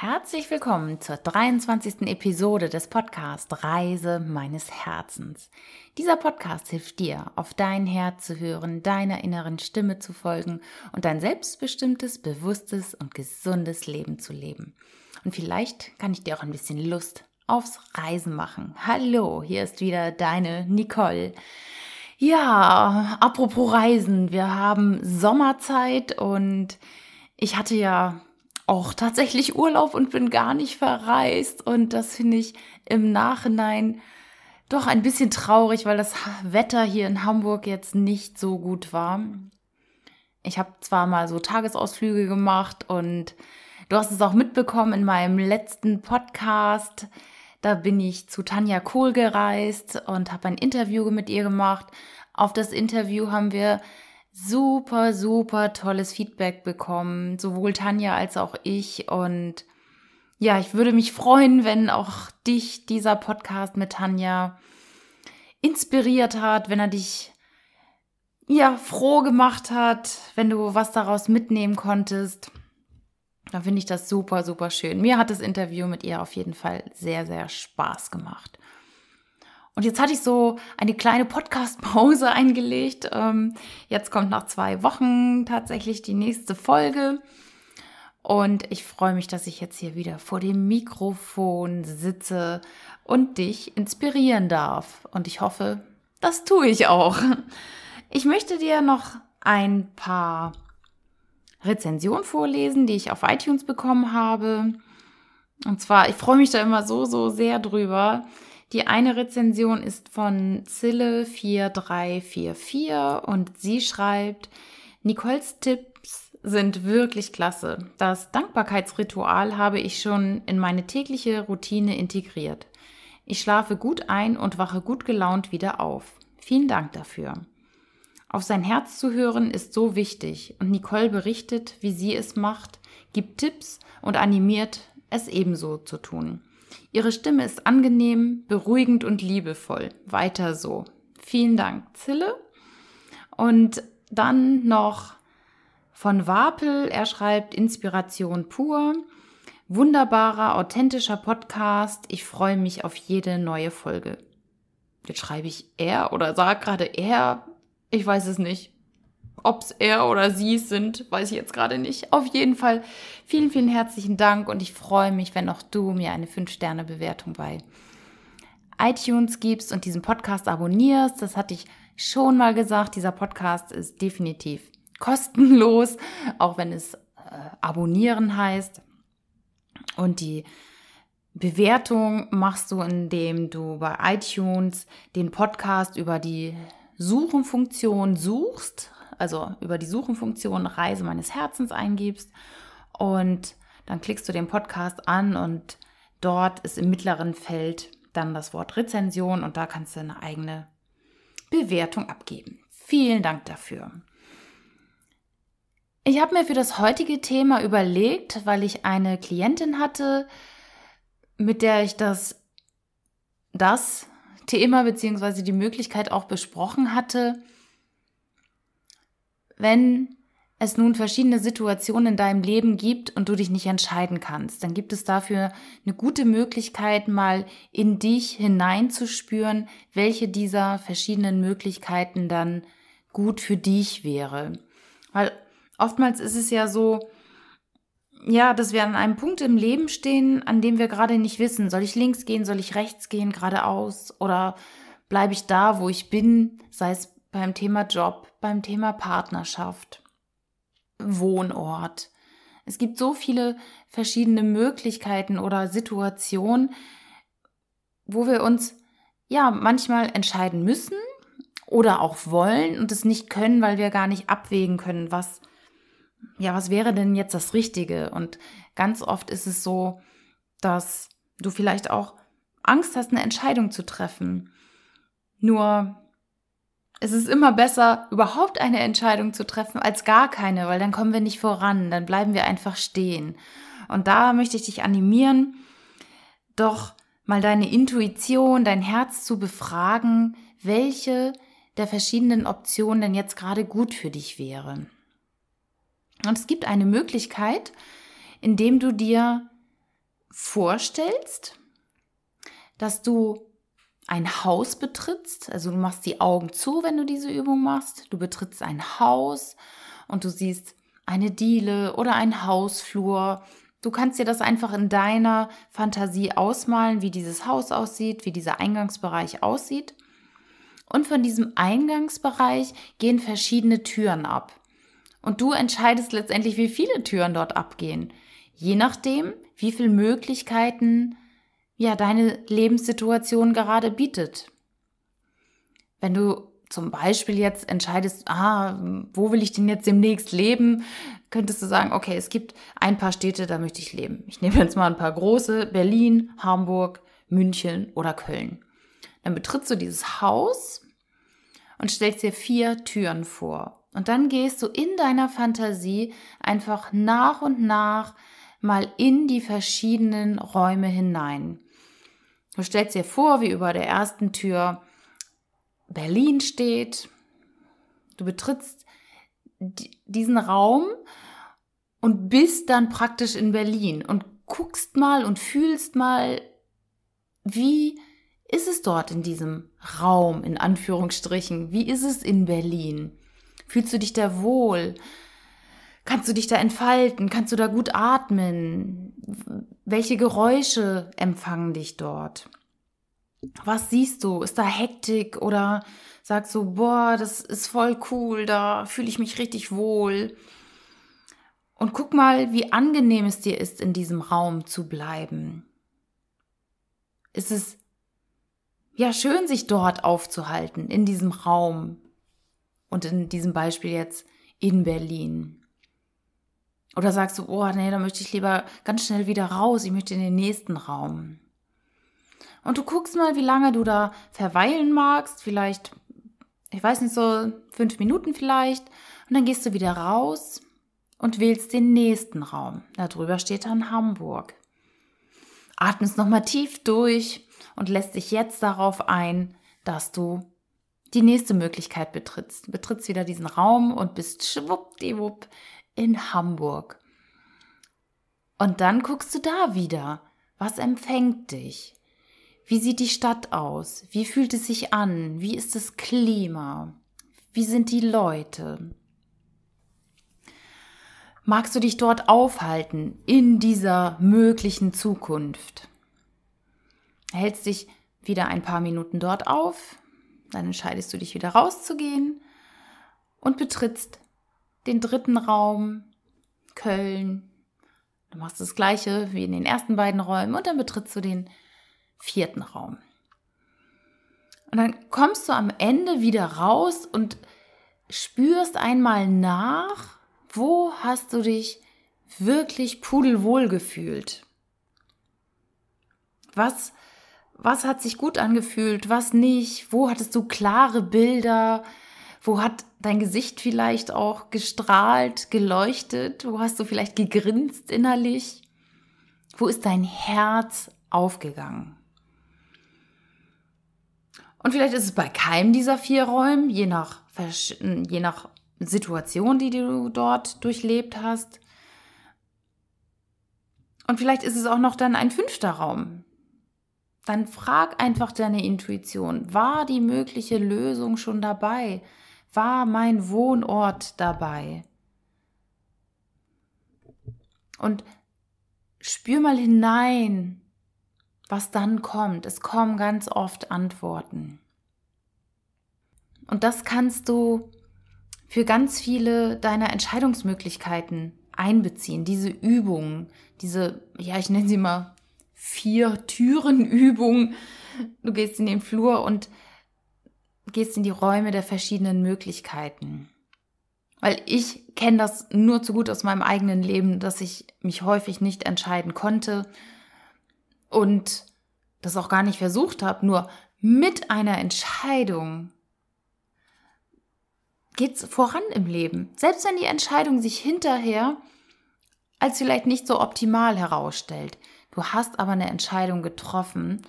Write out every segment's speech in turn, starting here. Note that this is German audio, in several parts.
Herzlich willkommen zur 23. Episode des Podcasts Reise meines Herzens. Dieser Podcast hilft dir, auf dein Herz zu hören, deiner inneren Stimme zu folgen und ein selbstbestimmtes, bewusstes und gesundes Leben zu leben. Und vielleicht kann ich dir auch ein bisschen Lust aufs Reisen machen. Hallo, hier ist wieder deine Nicole. Ja, apropos Reisen, wir haben Sommerzeit und ich hatte ja auch tatsächlich Urlaub und bin gar nicht verreist. Und das finde ich im Nachhinein doch ein bisschen traurig, weil das Wetter hier in Hamburg jetzt nicht so gut war. Ich habe zwar mal so Tagesausflüge gemacht und du hast es auch mitbekommen in meinem letzten Podcast. Da bin ich zu Tanja Kohl gereist und habe ein Interview mit ihr gemacht. Auf das Interview haben wir super, super tolles Feedback bekommen, sowohl Tanja als auch ich. Und ja, ich würde mich freuen, wenn auch dich dieser Podcast mit Tanja inspiriert hat, wenn er dich ja froh gemacht hat, wenn du was daraus mitnehmen konntest. Da finde ich das super, super schön. Mir hat das Interview mit ihr auf jeden Fall sehr, sehr Spaß gemacht. Und jetzt hatte ich so eine kleine Podcast-Pause eingelegt. Ähm, jetzt kommt nach zwei Wochen tatsächlich die nächste Folge. Und ich freue mich, dass ich jetzt hier wieder vor dem Mikrofon sitze und dich inspirieren darf. Und ich hoffe, das tue ich auch. Ich möchte dir noch ein paar Rezensionen vorlesen, die ich auf iTunes bekommen habe. Und zwar, ich freue mich da immer so, so sehr drüber. Die eine Rezension ist von Zille4344 und sie schreibt, Nicoles Tipps sind wirklich klasse. Das Dankbarkeitsritual habe ich schon in meine tägliche Routine integriert. Ich schlafe gut ein und wache gut gelaunt wieder auf. Vielen Dank dafür. Auf sein Herz zu hören ist so wichtig und Nicole berichtet, wie sie es macht, gibt Tipps und animiert, es ebenso zu tun. Ihre Stimme ist angenehm, beruhigend und liebevoll. Weiter so. Vielen Dank, Zille. Und dann noch von Wapel. Er schreibt Inspiration pur. Wunderbarer, authentischer Podcast. Ich freue mich auf jede neue Folge. Jetzt schreibe ich er oder sag gerade er. Ich weiß es nicht. Ob es er oder sie sind, weiß ich jetzt gerade nicht. Auf jeden Fall vielen, vielen herzlichen Dank und ich freue mich, wenn auch du mir eine 5-Sterne-Bewertung bei iTunes gibst und diesen Podcast abonnierst. Das hatte ich schon mal gesagt. Dieser Podcast ist definitiv kostenlos, auch wenn es äh, abonnieren heißt. Und die Bewertung machst du, indem du bei iTunes den Podcast über die Suchenfunktion suchst, also über die Suchenfunktion Reise meines Herzens eingibst und dann klickst du den Podcast an und dort ist im mittleren Feld dann das Wort Rezension und da kannst du eine eigene Bewertung abgeben. Vielen Dank dafür. Ich habe mir für das heutige Thema überlegt, weil ich eine Klientin hatte, mit der ich das, das Thema bzw. die Möglichkeit auch besprochen hatte, wenn es nun verschiedene Situationen in deinem Leben gibt und du dich nicht entscheiden kannst, dann gibt es dafür eine gute Möglichkeit, mal in dich hineinzuspüren, welche dieser verschiedenen Möglichkeiten dann gut für dich wäre. Weil oftmals ist es ja so, ja, dass wir an einem Punkt im Leben stehen, an dem wir gerade nicht wissen, soll ich links gehen, soll ich rechts gehen, geradeaus oder bleibe ich da, wo ich bin, sei es beim Thema Job, beim Thema Partnerschaft, Wohnort. Es gibt so viele verschiedene Möglichkeiten oder Situationen, wo wir uns ja manchmal entscheiden müssen oder auch wollen und es nicht können, weil wir gar nicht abwägen können, was ja, was wäre denn jetzt das Richtige? Und ganz oft ist es so, dass du vielleicht auch Angst hast, eine Entscheidung zu treffen. Nur es ist immer besser, überhaupt eine Entscheidung zu treffen, als gar keine, weil dann kommen wir nicht voran, dann bleiben wir einfach stehen. Und da möchte ich dich animieren, doch mal deine Intuition, dein Herz zu befragen, welche der verschiedenen Optionen denn jetzt gerade gut für dich wäre. Und es gibt eine Möglichkeit, indem du dir vorstellst, dass du ein Haus betrittst, also du machst die Augen zu, wenn du diese Übung machst, du betrittst ein Haus und du siehst eine Diele oder ein Hausflur. Du kannst dir das einfach in deiner Fantasie ausmalen, wie dieses Haus aussieht, wie dieser Eingangsbereich aussieht. Und von diesem Eingangsbereich gehen verschiedene Türen ab. Und du entscheidest letztendlich, wie viele Türen dort abgehen. Je nachdem, wie viele Möglichkeiten ja deine Lebenssituation gerade bietet. Wenn du zum Beispiel jetzt entscheidest, ah, wo will ich denn jetzt demnächst leben, könntest du sagen, okay, es gibt ein paar Städte, da möchte ich leben. Ich nehme jetzt mal ein paar große, Berlin, Hamburg, München oder Köln. Dann betrittst du dieses Haus und stellst dir vier Türen vor. Und dann gehst du in deiner Fantasie einfach nach und nach mal in die verschiedenen Räume hinein. Du stellst dir vor, wie über der ersten Tür Berlin steht. Du betrittst diesen Raum und bist dann praktisch in Berlin und guckst mal und fühlst mal, wie ist es dort in diesem Raum, in Anführungsstrichen? Wie ist es in Berlin? Fühlst du dich da wohl? Kannst du dich da entfalten? Kannst du da gut atmen? Welche Geräusche empfangen dich dort? Was siehst du? Ist da Hektik oder sagst du, boah, das ist voll cool, da fühle ich mich richtig wohl? Und guck mal, wie angenehm es dir ist, in diesem Raum zu bleiben. Ist es ja schön, sich dort aufzuhalten, in diesem Raum. Und in diesem Beispiel jetzt in Berlin. Oder sagst du, oh nee, da möchte ich lieber ganz schnell wieder raus, ich möchte in den nächsten Raum. Und du guckst mal, wie lange du da verweilen magst. Vielleicht, ich weiß nicht, so fünf Minuten vielleicht. Und dann gehst du wieder raus und wählst den nächsten Raum. Da drüber steht dann Hamburg. Atmest nochmal tief durch und lässt dich jetzt darauf ein, dass du die nächste Möglichkeit betrittst. Betrittst wieder diesen Raum und bist schwuppdiwupp in Hamburg. Und dann guckst du da wieder. Was empfängt dich? Wie sieht die Stadt aus? Wie fühlt es sich an? Wie ist das Klima? Wie sind die Leute? Magst du dich dort aufhalten in dieser möglichen Zukunft? Hältst dich wieder ein paar Minuten dort auf, dann entscheidest du dich wieder rauszugehen und betrittst den dritten Raum, Köln. Du machst das gleiche wie in den ersten beiden Räumen und dann betrittst du den vierten Raum. Und dann kommst du am Ende wieder raus und spürst einmal nach, wo hast du dich wirklich pudelwohl gefühlt? Was, was hat sich gut angefühlt, was nicht? Wo hattest du klare Bilder? Wo hat dein Gesicht vielleicht auch gestrahlt, geleuchtet? Wo hast du vielleicht gegrinst innerlich? Wo ist dein Herz aufgegangen? Und vielleicht ist es bei keinem dieser vier Räumen, je nach, je nach Situation, die du dort durchlebt hast. Und vielleicht ist es auch noch dann ein fünfter Raum. Dann frag einfach deine Intuition. War die mögliche Lösung schon dabei? War mein Wohnort dabei? Und spür mal hinein, was dann kommt. Es kommen ganz oft Antworten. Und das kannst du für ganz viele deiner Entscheidungsmöglichkeiten einbeziehen. Diese Übungen, diese, ja, ich nenne sie mal vier Türen Übung. Du gehst in den Flur und gehst in die Räume der verschiedenen Möglichkeiten. Weil ich kenne das nur zu gut aus meinem eigenen Leben, dass ich mich häufig nicht entscheiden konnte und das auch gar nicht versucht habe, nur mit einer Entscheidung geht's voran im Leben. Selbst wenn die Entscheidung sich hinterher als vielleicht nicht so optimal herausstellt. Du hast aber eine Entscheidung getroffen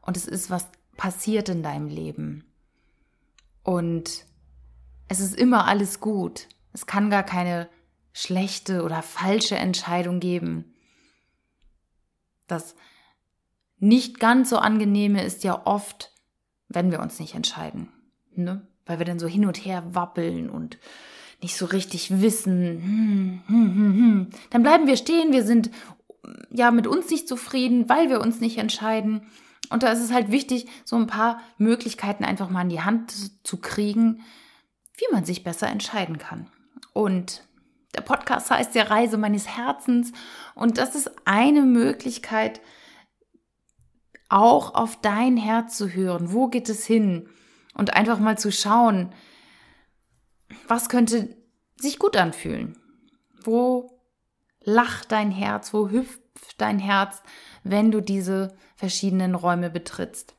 und es ist was passiert in deinem Leben. Und es ist immer alles gut. Es kann gar keine schlechte oder falsche Entscheidung geben. Das nicht ganz so angenehme ist ja oft, wenn wir uns nicht entscheiden. Ne? Weil wir dann so hin und her wappeln und nicht so richtig wissen. Hm, hm, hm, hm. Dann bleiben wir stehen, wir sind ja mit uns nicht zufrieden, weil wir uns nicht entscheiden. Und da ist es halt wichtig, so ein paar Möglichkeiten einfach mal in die Hand zu kriegen, wie man sich besser entscheiden kann. Und der Podcast heißt ja Reise meines Herzens. Und das ist eine Möglichkeit, auch auf dein Herz zu hören. Wo geht es hin? Und einfach mal zu schauen, was könnte sich gut anfühlen? Wo lacht dein Herz? Wo hüpft dein Herz, wenn du diese verschiedenen Räume betrittst?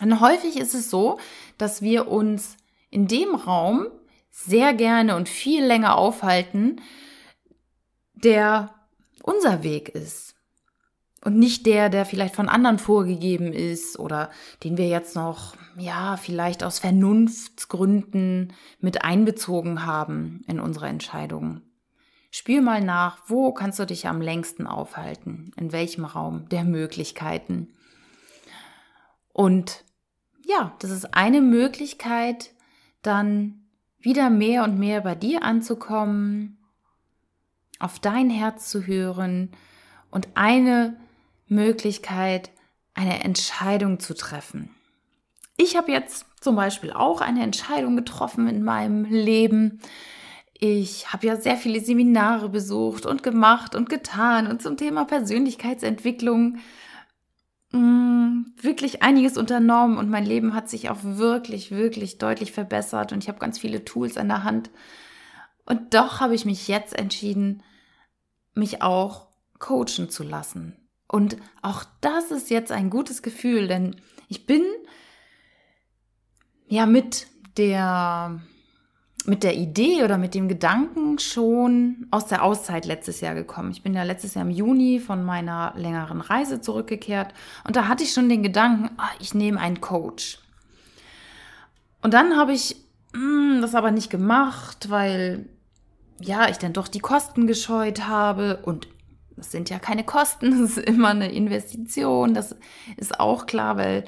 Und häufig ist es so, dass wir uns in dem Raum sehr gerne und viel länger aufhalten, der unser Weg ist und nicht der, der vielleicht von anderen vorgegeben ist oder den wir jetzt noch, ja, vielleicht aus Vernunftsgründen mit einbezogen haben in unsere Entscheidungen. Spür mal nach, wo kannst du dich am längsten aufhalten, in welchem Raum der Möglichkeiten. Und ja, das ist eine Möglichkeit, dann wieder mehr und mehr bei dir anzukommen, auf dein Herz zu hören und eine Möglichkeit, eine Entscheidung zu treffen. Ich habe jetzt zum Beispiel auch eine Entscheidung getroffen in meinem Leben. Ich habe ja sehr viele Seminare besucht und gemacht und getan und zum Thema Persönlichkeitsentwicklung mh, mm, wirklich einiges unternommen und mein Leben hat sich auch wirklich, wirklich deutlich verbessert und ich habe ganz viele Tools in der Hand. Und doch habe ich mich jetzt entschieden, mich auch coachen zu lassen. Und auch das ist jetzt ein gutes Gefühl, denn ich bin ja mit der mit der Idee oder mit dem Gedanken schon aus der Auszeit letztes Jahr gekommen. Ich bin ja letztes Jahr im Juni von meiner längeren Reise zurückgekehrt und da hatte ich schon den Gedanken, ach, ich nehme einen Coach. Und dann habe ich mh, hm, das aber nicht gemacht, weil ja, ich dann doch die Kosten gescheut habe und das sind ja keine Kosten, das ist immer eine Investition. Das ist auch klar, weil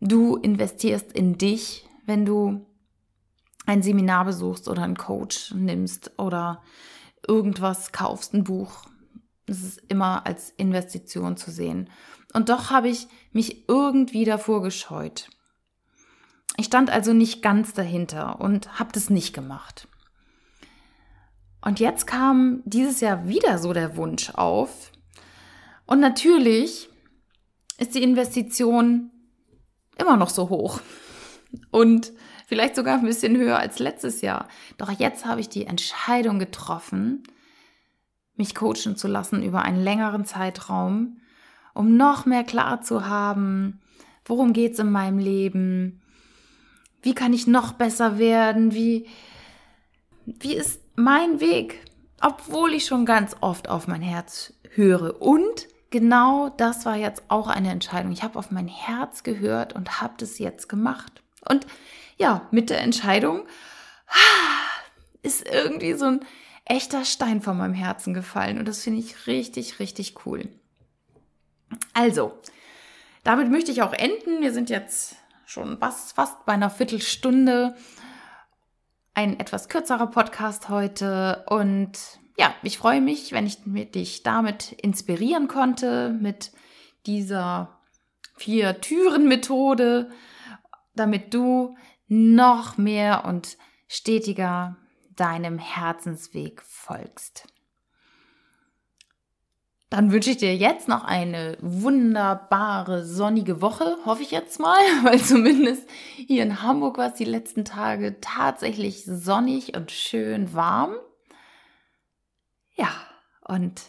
du investierst in dich, wenn du ein Seminar besuchst oder einen Coach nimmst oder irgendwas kaufst, ein Buch. Das ist immer als Investition zu sehen. Und doch habe ich mich irgendwie davor gescheut. Ich stand also nicht ganz dahinter und habe das nicht gemacht. Und jetzt kam dieses Jahr wieder so der Wunsch auf. Und natürlich ist die Investition immer noch so hoch. Und vielleicht sogar ein bisschen höher als letztes Jahr. Doch jetzt habe ich die Entscheidung getroffen, mich coachen zu lassen über einen längeren Zeitraum, um noch mehr klar zu haben, worum geht es in meinem Leben, wie kann ich noch besser werden, wie, wie ist mein Weg, obwohl ich schon ganz oft auf mein Herz höre. Und genau das war jetzt auch eine Entscheidung. Ich habe auf mein Herz gehört und habe das jetzt gemacht. Und ja, mit der Entscheidung ist irgendwie so ein echter Stein von meinem Herzen gefallen. Und das finde ich richtig, richtig cool. Also, damit möchte ich auch enden. Wir sind jetzt schon fast, fast bei einer Viertelstunde ein etwas kürzerer Podcast heute und ja, ich freue mich, wenn ich dich damit inspirieren konnte mit dieser vier Türen Methode, damit du noch mehr und stetiger deinem Herzensweg folgst. Dann wünsche ich dir jetzt noch eine wunderbare sonnige Woche, hoffe ich jetzt mal, weil zumindest hier in Hamburg war es die letzten Tage tatsächlich sonnig und schön warm. Ja, und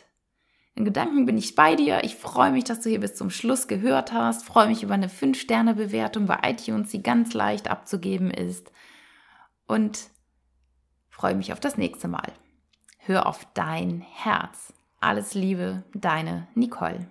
in Gedanken bin ich bei dir. Ich freue mich, dass du hier bis zum Schluss gehört hast. Freue mich über eine 5-Sterne-Bewertung bei iTunes, die ganz leicht abzugeben ist. Und freue mich auf das nächste Mal. Hör auf dein Herz. Alles Liebe, deine Nicole.